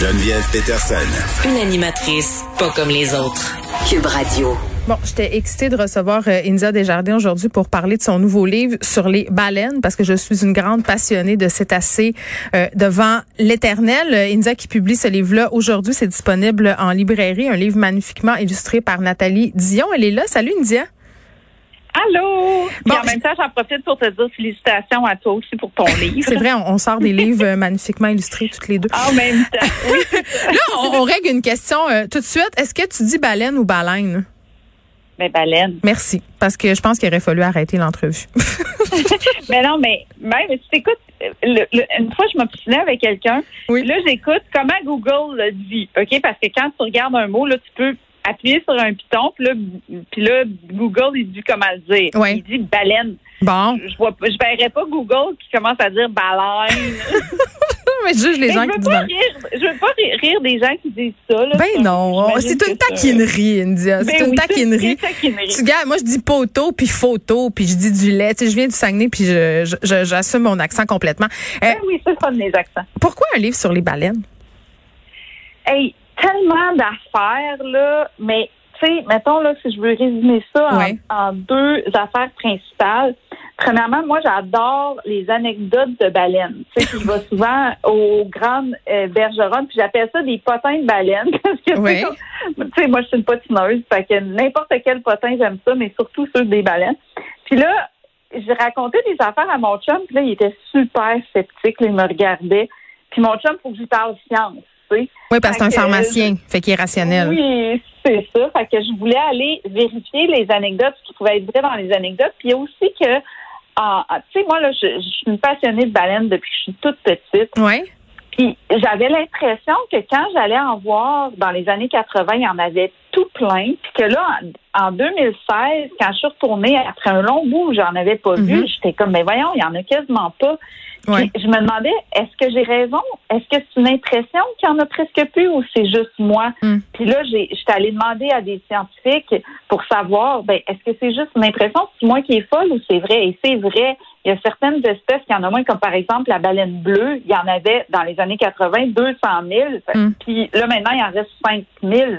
Geneviève Peterson. Une animatrice pas comme les autres. Cube Radio. Bon, j'étais excitée de recevoir euh, India Desjardins aujourd'hui pour parler de son nouveau livre sur les baleines parce que je suis une grande passionnée de cétacés euh, devant l'éternel. Euh, India qui publie ce livre-là aujourd'hui, c'est disponible en librairie, un livre magnifiquement illustré par Nathalie Dion. Elle est là. Salut India. Allô! Bon, en même temps, j'en profite pour te dire félicitations à toi aussi pour ton livre. C'est vrai, on, sort des livres euh, magnifiquement illustrés toutes les deux. En même temps, oui. Là, on, règle une question euh, tout de suite. Est-ce que tu dis baleine ou baleine? Mais ben, baleine. Merci, parce que je pense qu'il aurait fallu arrêter l'entrevue. mais non, mais même, tu t'écoutes, une fois, je m'obstinais avec quelqu'un. Oui. Là, j'écoute comment Google le dit, OK? Parce que quand tu regardes un mot, là, tu peux appuyer sur un piton, puis là, puis là, Google, il dit comment le dire. Il dit baleine. Bon. Je vois, je verrais pas Google qui commence à dire baleine. mais je juge les gens qui disent rire, Je veux pas rire des gens qui disent ça. Là, ben non, c'est une taquinerie, India. C'est ben une taquinerie. Tu gars, moi je dis poteau puis photo puis je dis du lait. Tu sais, je viens du Saguenay puis je, j'assume mon accent complètement. Ben oui, c'est pas de mes accents. Pourquoi un livre sur les baleines? Hey, tellement d'affaires, là, mais tu sais, mettons, là, si je veux résumer ça en, deux affaires principales. Premièrement, moi, j'adore les anecdotes de baleines. Tu sais, je vais souvent aux grandes euh, bergeronnes, puis j'appelle ça des potins de baleines. Parce que, tu sais, moi, je suis une potineuse, fait que n'importe quel potin, j'aime ça, mais surtout ceux des baleines. Puis là, j'ai raconté des affaires à mon chum, puis là, il était super sceptique, il me regardait. Puis mon chum, faut que je parle science. Oui, parce que c'est un pharmacien, fait qu'il est rationnel. Oui, c'est ça. Fait que je voulais aller vérifier les anecdotes, ce qui pouvait être vrai dans les anecdotes. Puis il y a aussi que, tu sais, moi, là, je, suis une passionnée de baleines depuis que je suis toute petite. Oui. Puis j'avais l'impression que quand j'allais en voir dans les années 80, il y en avait tout plein. Puis que là, en, 2016, quand je suis retournée après un long bout où j'en avais pas vu, mm-hmm. j'étais comme, mais voyons, il y en a quasiment pas. Je me demandais, est-ce que j'ai raison? Est-ce que c'est une impression qu'il y en a presque plus ou c'est juste moi? Mm. Puis là, j'étais allée demander à des scientifiques pour savoir, ben, est-ce que c'est juste une impression? C'est moi qui est folle ou c'est vrai? Et c'est vrai. Il y a certaines espèces qui en ont moins, comme par exemple la baleine bleue. Il y en avait dans les années 80 200 000. Mm. Puis là, maintenant, il en reste 5 000.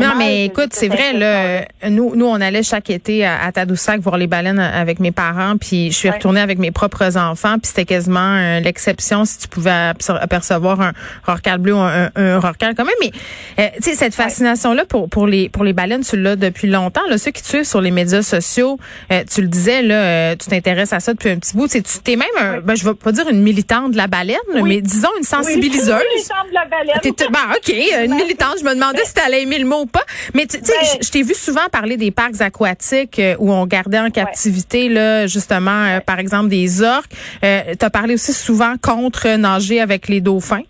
Non, mais écoute, c'est vrai, là, nous, nous, on allait chaque été à, Tadoussac voir les baleines avec mes parents, puis je suis retournée avec mes propres enfants, puis c'était quasiment euh, l'exception si tu pouvais apercevoir un rorcal bleu ou un, un, rorcal quand même. Mais, euh, tu sais, cette fascination-là pour, pour, les, pour les baleines, tu l'as depuis longtemps. Là, ceux qui te suivent sur les médias sociaux, euh, tu le disais, là, tu t'intéresses à ça depuis un petit bout. Tu es même, un, ben, je vais pas dire une militante de la baleine, mais disons une sensibiliseuse. une militante de la baleine. Ben, OK, une militante. Je me demandais si le mot ou pas. Mais tu sais, ben, je t'ai vu souvent parler des parcs aquatiques euh, où on gardait en captivité là justement euh, par exemple des orques. Euh, tu as parlé aussi souvent contre nager avec les dauphins.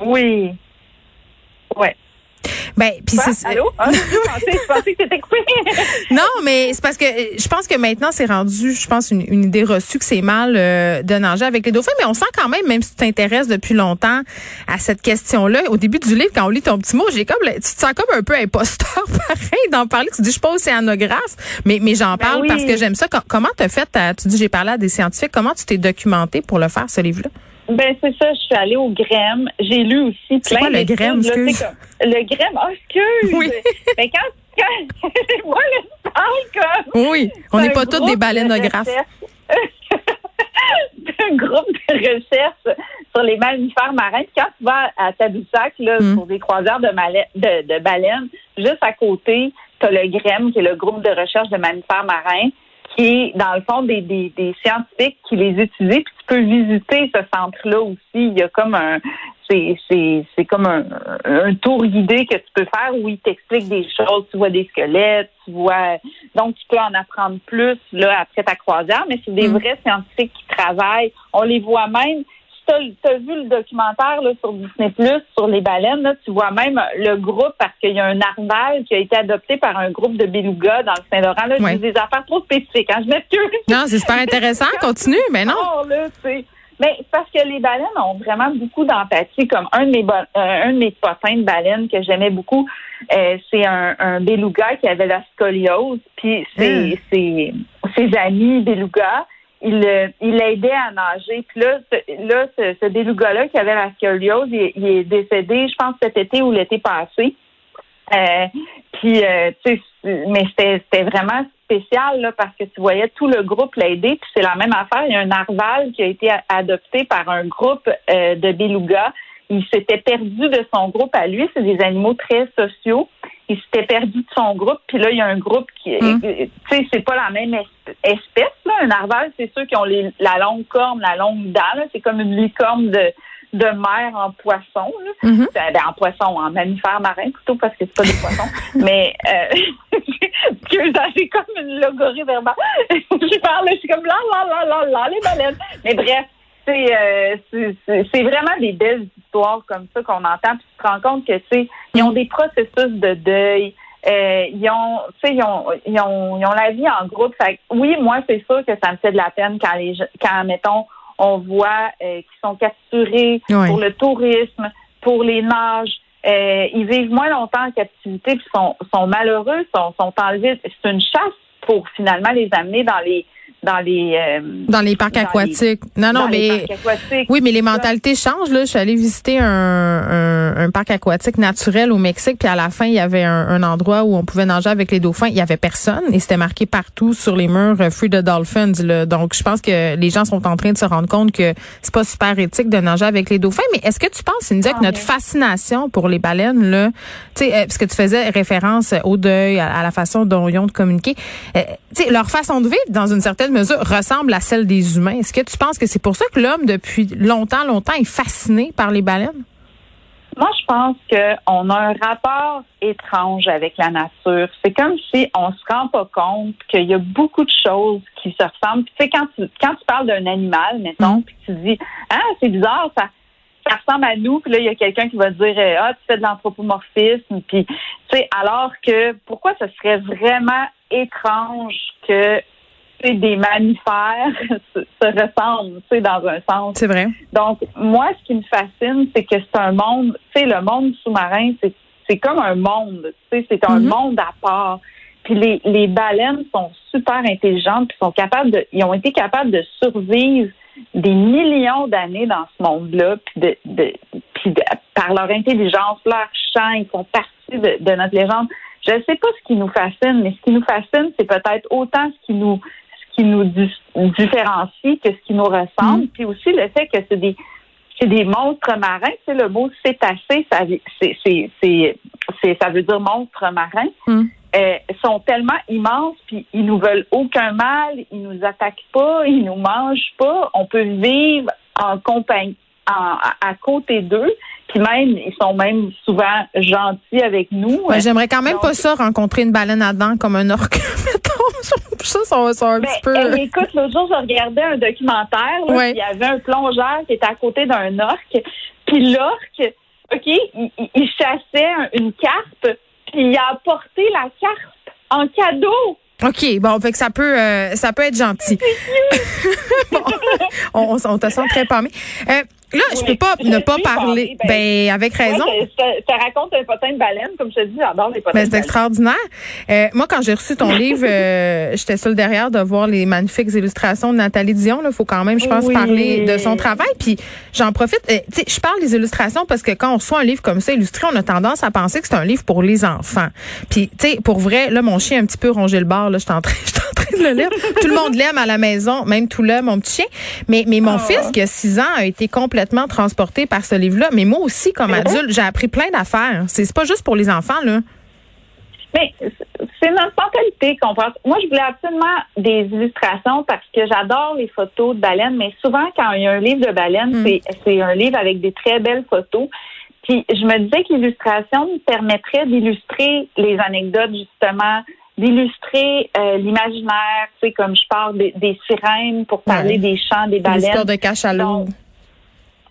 Oui. Ouais. Ben, puis c'est Allô? Ah, je pensais que c'était coupé. non, mais c'est parce que euh, je pense que maintenant c'est rendu, je pense une, idée reçue que c'est mal euh, de nager avec les dauphins, mais on sent quand même, même si tu t'intéresses depuis longtemps à cette question-là, au début du livre quand on lit ton petit mot, j'ai comme, tu te sens comme un peu imposteur, pareil, d'en parler. Tu dis, je suis pas océanographe, mais mais j'en ben parle parce que j'aime ça. Comment t'as fait Tu dis, j'ai parlé à des scientifiques. Comment tu t'es documenté pour le faire ce livre-là? Ben c'est ça, je suis allée au GREM. J'ai lu aussi plein quoi, le GREM, excuse? le GREM, oh, excuse! Oui. ben quand, quand moi le parle comme... Oui, on n'est pas tous des baleineographes. un groupe de recherche sur les mammifères marins. quand tu vas à Tadoussac, là, hmm. pour des croisières de, de, de baleines, juste à côté, tu as le GREM, qui est le groupe de recherche de mammifères marins qui est, dans le fond, des, des, des scientifiques qui les utilisent. Puis tu peux visiter ce centre-là aussi. Il y a comme un c'est, c'est, c'est comme un, un, tour guidé que tu peux faire où il t'explique des choses. Tu vois des squelettes, tu vois. Donc, tu peux en apprendre plus là après ta croisière, mais c'est des mm. vrais scientifiques qui travaillent. On les voit même tu as, vu le documentaire là, sur Disney Plus sur les baleines, là, tu vois même le groupe parce qu'il y a un narval qui a été adopté par un groupe de belugas dans le Saint-Laurent. Là, des affaires trop spécifiques. Hein. Je m'excuse. Non, c'est super intéressant. Continue, mais non. Oh, là, mais parce que les baleines ont vraiment beaucoup d'empathie. Comme un de mes euh, un de mes potins de baleines que j'aimais beaucoup, euh, c'est un, un beluga qui avait la scoliose. Puis ses, hmm. ses, ses amis belugas il, il l'aidait à nager. Puis là, ce, là, ce, ce beluga-là qui avait la scoliose, il, est décédé, je pense, cet été ou l'été passé. Euh, puis, euh, tu sais, mais c'était vraiment spécial là, parce que tu voyais tout le groupe l'aider. Puis c'est la même affaire. Il y a un narval qui a été adopté par un groupe euh, de belugas. Il s'était perdu de son groupe à lui. C'est des animaux très sociaux. Il s'était perdu de son groupe. Puis là, il y a un groupe qui, hum. tu sais, c'est pas la même espèce. Là. Un narval, c'est ceux qui ont les, la longue corne, la longue dent. C'est comme une licorne de de mer en poisson. Mm-hmm. Ben, en poisson, en mammifère marin plutôt, parce que c'est pas des poissons. Mais euh, j'ai comme une logorie verbale. je parle, je suis comme là, là, là, là, là, les baleines. Mais bref, euh, c'est vraiment des belles histoires comme ça qu'on entend. Puis tu te rends compte que tu ils ont des processus de deuil. Euh, ils ont, tu sais, ils ont, ils ont, ils ont la vie en groupe. Fait, oui, moi, c'est sûr que ça me fait de la peine quand les, quand mettons, on voit euh, qu'ils sont capturés pour le tourisme, pour les nages. Euh, ils vivent moins longtemps en captivité, puis sont, sont malheureux, sont, sont enlevés. C'est une chasse pour finalement les amener dans les dans les euh, dans les parcs aquatiques. non, non, mais oui, mais les mentalités changent. Là, je suis allée visiter un, un, un, parc aquatique naturel au Mexique, puis à la fin, il y avait un, un, endroit où on pouvait nager avec les dauphins. Il y avait personne et c'était marqué partout sur les murs euh, "Free the Dolphins". Là. Donc, je pense que les gens sont en train de se rendre compte que c'est pas super éthique de nager avec les dauphins. Mais est-ce que tu penses, Cynthia, que notre fascination pour les baleines, là, tu sais, euh, parce que tu faisais référence au deuil, à, la façon dont ils ont de communiquer, tu sais, leur façon de vivre dans une certaine mesure, ressemble à celle des humains. Est-ce que tu penses que c'est pour ça que l'homme, depuis longtemps, longtemps, est fasciné par les baleines? Moi, je pense qu'on a un rapport étrange avec la nature. C'est comme si on se rend pas compte qu'il y a beaucoup de choses qui se ressemblent. tu sais, quand tu, quand tu parles d'un animal, mettons, mm. puis tu dis, ah, c'est bizarre, ça, ça ressemble à nous, puis là, il y a quelqu'un qui va dire, ah, tu fais de l'anthropomorphisme, puis, tu sais, alors que, pourquoi ce serait vraiment étrange que des mammifères se, ressemblent, tu sais, dans un sens. C'est vrai. Donc, moi, ce qui me fascine, c'est que c'est un monde, tu sais, le monde sous-marin, c'est, c'est comme un monde, tu sais, c'est un mm-hmm. monde à part. Puis les, les baleines sont super intelligentes, puis sont capables de, ils ont été capables de survivre des millions d'années dans ce monde-là, puis de, de, puis par leur intelligence, leur chant, ils font partie de, de notre légende. Je ne sais pas ce qui nous fascine, mais ce qui nous fascine, c'est peut-être autant ce qui nous qui nous différencie que ce qui nous ressemble. Mm. Puis aussi le fait que c'est des c'est des monstres marins. C'est le mot cétacé, ça c'est ça veut dire monstre marin. Mm. Euh, sont tellement immenses, puis ils nous veulent aucun mal, ils nous attaquent pas, ils nous mangent pas. On peut vivre en compagnie, à côté d'eux. Puis même, ils sont même souvent gentils avec nous. J'aimerais quand même pas ça, rencontrer une baleine à dents comme un orque, ça, ça, ça un ben, petit peu... Écoute, l'autre jour, je regardais un documentaire. Là, Il y avait un plongeur qui était à côté d'un orque. Puis l'orque, OK, il, chassait une carpe, puis il a apporté la carpe en cadeau. OK, bon, fait que ça peut euh, ça peut être gentil. bon, on, on, te sent très palmé. Euh, Là, je peux pas ne pas parler. Ben, ben, avec raison. ça, raconte un potin de baleine, comme je te dis, j'adore les potins. Ben, c'est extraordinaire. Euh, moi, quand j'ai reçu ton livre, euh, j'étais seule derrière de voir les magnifiques illustrations de Nathalie Dion. Il faut quand même, je pense, parler de son travail. Puis j'en profite. Euh, tu sais, je parle des illustrations parce que quand on reçoit un livre comme ça illustré, on a tendance à penser que c'est un livre pour les enfants. Puis, tu sais, pour vrai, là, mon chien a un petit peu rongé le bord. Là, je suis en train, de le lire. tout le monde l'aime à la maison, même tout là, mon petit chien. Mais, mais mon ah. fils, qui a 6 ans, a été complètement transporté par ce livre-là. Mais moi aussi, comme adulte, j'ai appris plein d'affaires. C'est pas juste pour les enfants, là. Mais c'est notre mentalité qu'on pense. Moi, je voulais absolument des illustrations parce que j'adore les photos de baleines, mais souvent, quand il y a un livre de baleines, mm. c'est un livre avec des très belles photos. Puis je me disais que l'illustration me permettrait d'illustrer les anecdotes, justement, d'illustrer euh, l'imaginaire, tu sais, comme je parle des, sirènes pour parler des chants des baleines. L'histoire de cachalot.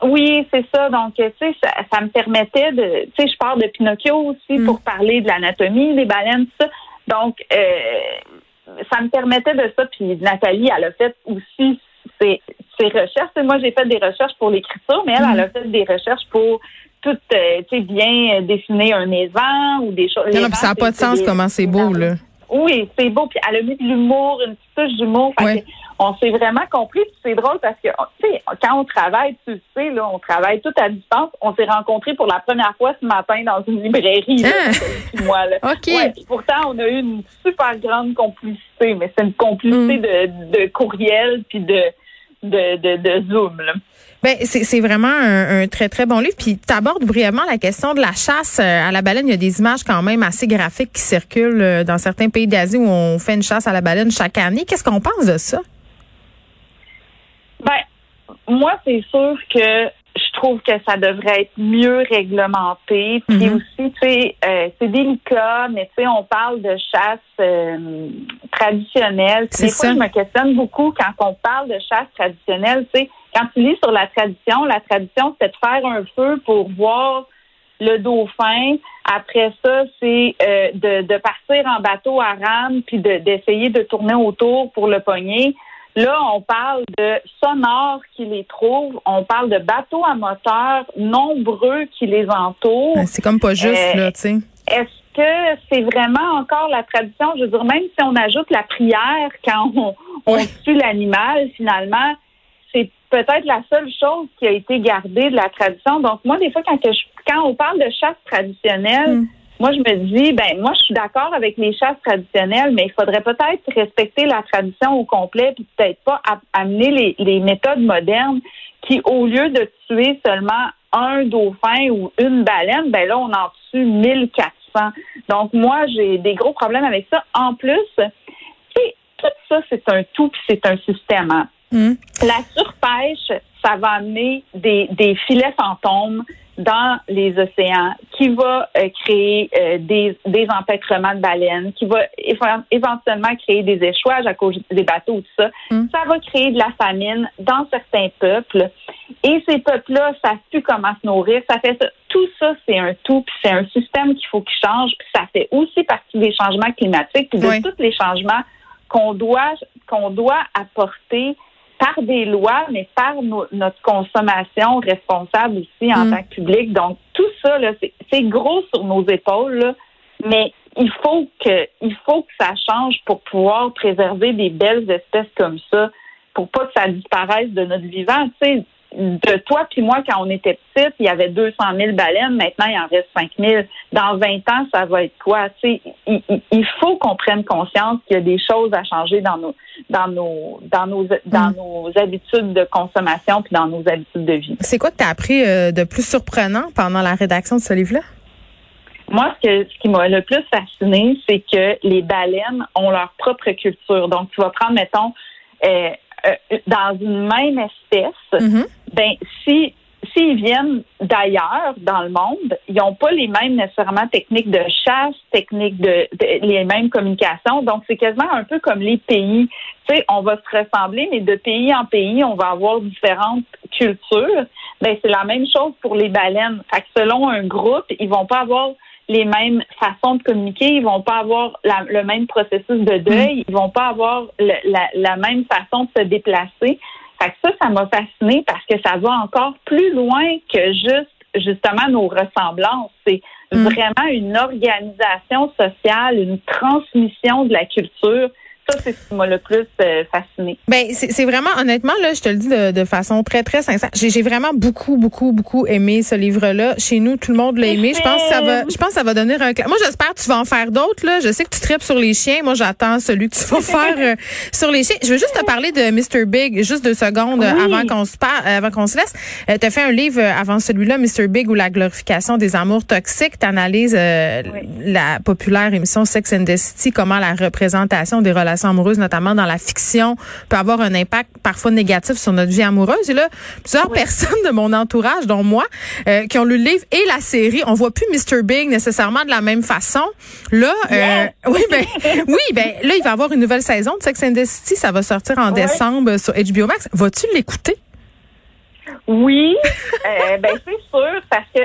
Oui, c'est ça. Donc, tu sais, ça, me permettait de, tu sais, je parle de Pinocchio aussi mm. pour parler de l'anatomie des baleines, tout ça. Donc, euh, ça me permettait de ça. Puis Nathalie, elle a fait aussi ses, recherches. moi, j'ai fait des recherches pour l'écriture, mais elle, elle a mm. fait des recherches pour tout, euh, tu sais, bien dessiner un maison ou des choses. Non, ça n'a pas de sens comment c'est beau, là. Oui, c'est beau. Puis elle a mis de l'humour, une petite touche d'humour. on s'est vraiment compris. C'est drôle parce que, tu sais, quand on travaille, tu sais, là, on travaille tout à distance. On s'est rencontrés pour la première fois ce matin dans une librairie. Là, ah! moi, là. OK. pourtant, on a eu une super grande complicité, mais c'est une complicité mm. de, de courriel puis de, de, de, de Zoom. Là. Ben, c'est vraiment un, très, très bon livre. Puis tu abordes brièvement la question de la chasse euh, à la baleine. Il y a des images quand même assez graphiques qui circulent euh, dans certains pays d'Asie où on fait une chasse à la baleine chaque année. Qu'est-ce qu'on pense de ça? Ben, moi, c'est sûr que je trouve que ça devrait être mieux réglementé. Puis mm-hmm. aussi, tu sais, euh, c'est délicat, mais tu sais, on parle de chasse traditionnelle. des fois, je me questionne beaucoup quand on parle de chasse traditionnelle, tu sais, quand tu lis sur la tradition, la tradition, c'est de faire un feu pour voir le dauphin. Après ça, c'est euh, de, partir en bateau à rame puis d'essayer de, tourner autour pour le pogner. Là, on parle de sonores qui les trouvent. On parle de bateaux à moteur nombreux qui les entourent. Ben, c'est comme pas juste, là, tu sais. Est-ce que c'est vraiment encore la tradition? Je veux dire, même si on ajoute la prière quand on, on tue l'animal, finalement, peut-être la seule chose qui a été gardée de la tradition. Donc, moi, des fois, quand, quand on parle de chasse traditionnelle, hmm. moi, je me dis, ben, moi, je suis d'accord avec les chasses traditionnelles, mais il faudrait peut-être respecter la tradition au complet, puis peut-être pas amener les, méthodes modernes qui, au lieu de tuer seulement un dauphin ou une baleine, ben là, on en tue 1400. Donc, moi, j'ai des gros problèmes avec ça. En plus, tout ça, c'est un tout, puis c'est un système. Hein. Hmm. La surpêche, ça va amener des, des, filets fantômes dans les océans, qui va euh, créer euh, des, des empêtrements de baleines, qui va éventuellement créer des échouages à cause des bateaux, tout ça. Hmm. Ça va créer de la famine dans certains peuples. Et ces peuples-là savent plus comment se nourrir. Ça fait ça. Tout ça, c'est un tout, puis c'est un système qu'il faut qu'il change, puis ça fait aussi partie des changements climatiques, puis de tous les changements qu'on doit qu'on doit apporter par des lois, mais par notre consommation responsable aussi en mm. tant que public. Donc, tout ça, c'est gros sur nos épaules, mais il faut que il faut que ça change pour pouvoir préserver des belles espèces comme ça, pour pas que ça disparaisse de notre vivant. Tu sais, de toi puis moi, quand on était petite, il y avait 200 000 baleines. Maintenant, il en reste 5 000. Dans 20 ans, ça va être quoi? Tu il, il, faut qu'on prenne conscience qu'il y a des choses à changer dans nos, dans nos, dans nos, dans mm. nos habitudes de consommation puis dans nos habitudes de vie. C'est quoi que tu as appris euh, de plus surprenant pendant la rédaction de ce livre-là? Moi, ce, que, ce qui m'a le plus fasciné, c'est que les baleines ont leur propre culture. Donc, tu vas prendre, mettons, euh, euh, dans une même espèce, mm-hmm. Ben si s'ils viennent d'ailleurs dans le monde, ils n'ont pas les mêmes nécessairement techniques de chasse, techniques de, les mêmes communications. Donc c'est quasiment un peu comme les pays. Tu sais, on va se ressembler, mais de pays en pays, on va avoir différentes cultures. Ben c'est la même chose pour les baleines. Fait que selon un groupe, ils vont pas avoir les mêmes façons de communiquer, ils vont pas avoir le même processus de deuil, mm. ils vont pas avoir la, même façon de se déplacer. Fait que ça, ça m'a fasciné parce que ça va encore plus loin que juste justement nos ressemblances. C'est mm. vraiment une organisation sociale, une transmission de la culture ça, c'est ce qui m'a le plus euh, fasciné. Ben, c'est vraiment, honnêtement, là, je te le dis de, de façon très, très sincère. J'ai vraiment beaucoup, beaucoup, beaucoup aimé ce livre-là. Chez nous, tout le monde l'a aimé. Je pense que ça va, je pense que ça va donner un Moi, j'espère que tu vas en faire d'autres, là. Je sais que tu tripes sur les chiens. Moi, j'attends celui que tu vas faire euh, sur les chiens. Je veux juste te parler de Mr. Big, juste deux secondes avant qu'on se parle, avant qu'on se laisse. Euh, tu as fait un livre avant celui-là, Mr. Big ou la glorification des amours toxiques. Tu analyses la populaire émission Sex and the City, comment la représentation des relations amoureuse, notamment dans la fiction, peut avoir un impact parfois négatif sur notre vie amoureuse. Et là, plusieurs personnes de mon entourage, dont moi, euh, qui ont lu le livre et la série, on voit plus Mr. Big nécessairement de la même façon. Là, euh, oui, ben, oui, ben, là, il va y avoir une nouvelle saison de Sex and the City. Ça va sortir en décembre sur HBO Max. Vas-tu l'écouter? Oui, euh, ben c'est sûr, parce que,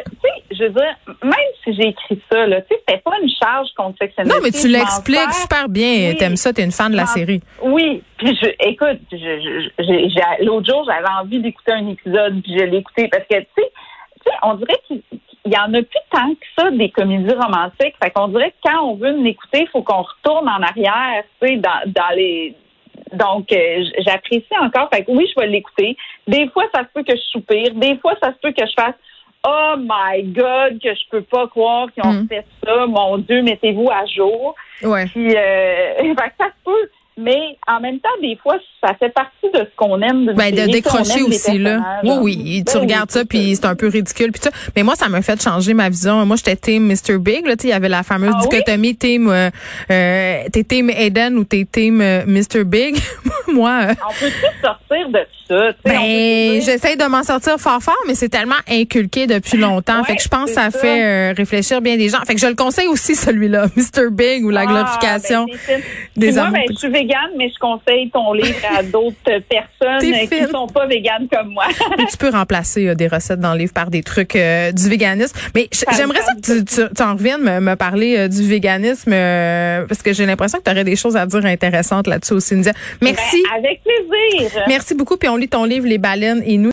je veux dire, même si j'ai écrit ça, là, tu sais, c'était pas une charge Sex Non, mais tu l'expliques super bien. Oui, T'aimes ça, t'es une fan de la série. Oui, puis je, écoute, je, l'autre jour, j'avais envie d'écouter un épisode, puis je l'ai écouté, parce que, tu sais, on dirait qu'il y en a plus tant que ça des comédies romantiques. Fait qu'on dirait que quand on veut l'écouter, il faut qu'on retourne en arrière, tu sais, dans, dans les Donc, euh, j'apprécie encore. Fait que oui, je vais l'écouter. Des fois, ça se peut que je soupire. Des fois, ça se peut que je fasse Oh my God, que je peux pas croire qu'ils ont mm. fait ça. Mon Dieu, mettez-vous à jour. Ouais. Puis, euh, ça se peut. Mais en même temps, des fois, ça fait partie de ce qu'on aime. De, ben, de décrocher aussi, là. Oui, oui. tu ben regardes ça, puis c'est un peu ridicule. Puis ça. Mais moi, ça m'a fait changer ma vision. Moi, j'étais team Mr. Big. Là, il y avait la fameuse ah dichotomie team, euh, euh, t'es team Eden ou t'es team euh, Mr. Big? moi. Euh, on peut tout sortir de ça. Ben, j'essaie de m'en sortir fort fort, mais c'est tellement inculqué depuis longtemps. fait que je pense que ça, fait réfléchir bien des gens. Fait que je le conseille aussi, celui-là, Mr. Big ou la ah, glorification ben, des moi, mais je conseille ton livre à d'autres personnes qui ne sont pas véganes comme moi. tu peux remplacer euh, des recettes dans le livre par des trucs euh, du véganisme. Mais j'aimerais ça que tu, tu, en reviennes me, me parler euh, du véganisme parce que j'ai l'impression que tu aurais des choses à dire intéressantes là-dessus aussi, Merci. Ben, avec plaisir. Merci beaucoup. Puis on lit ton livre Les baleines et nous.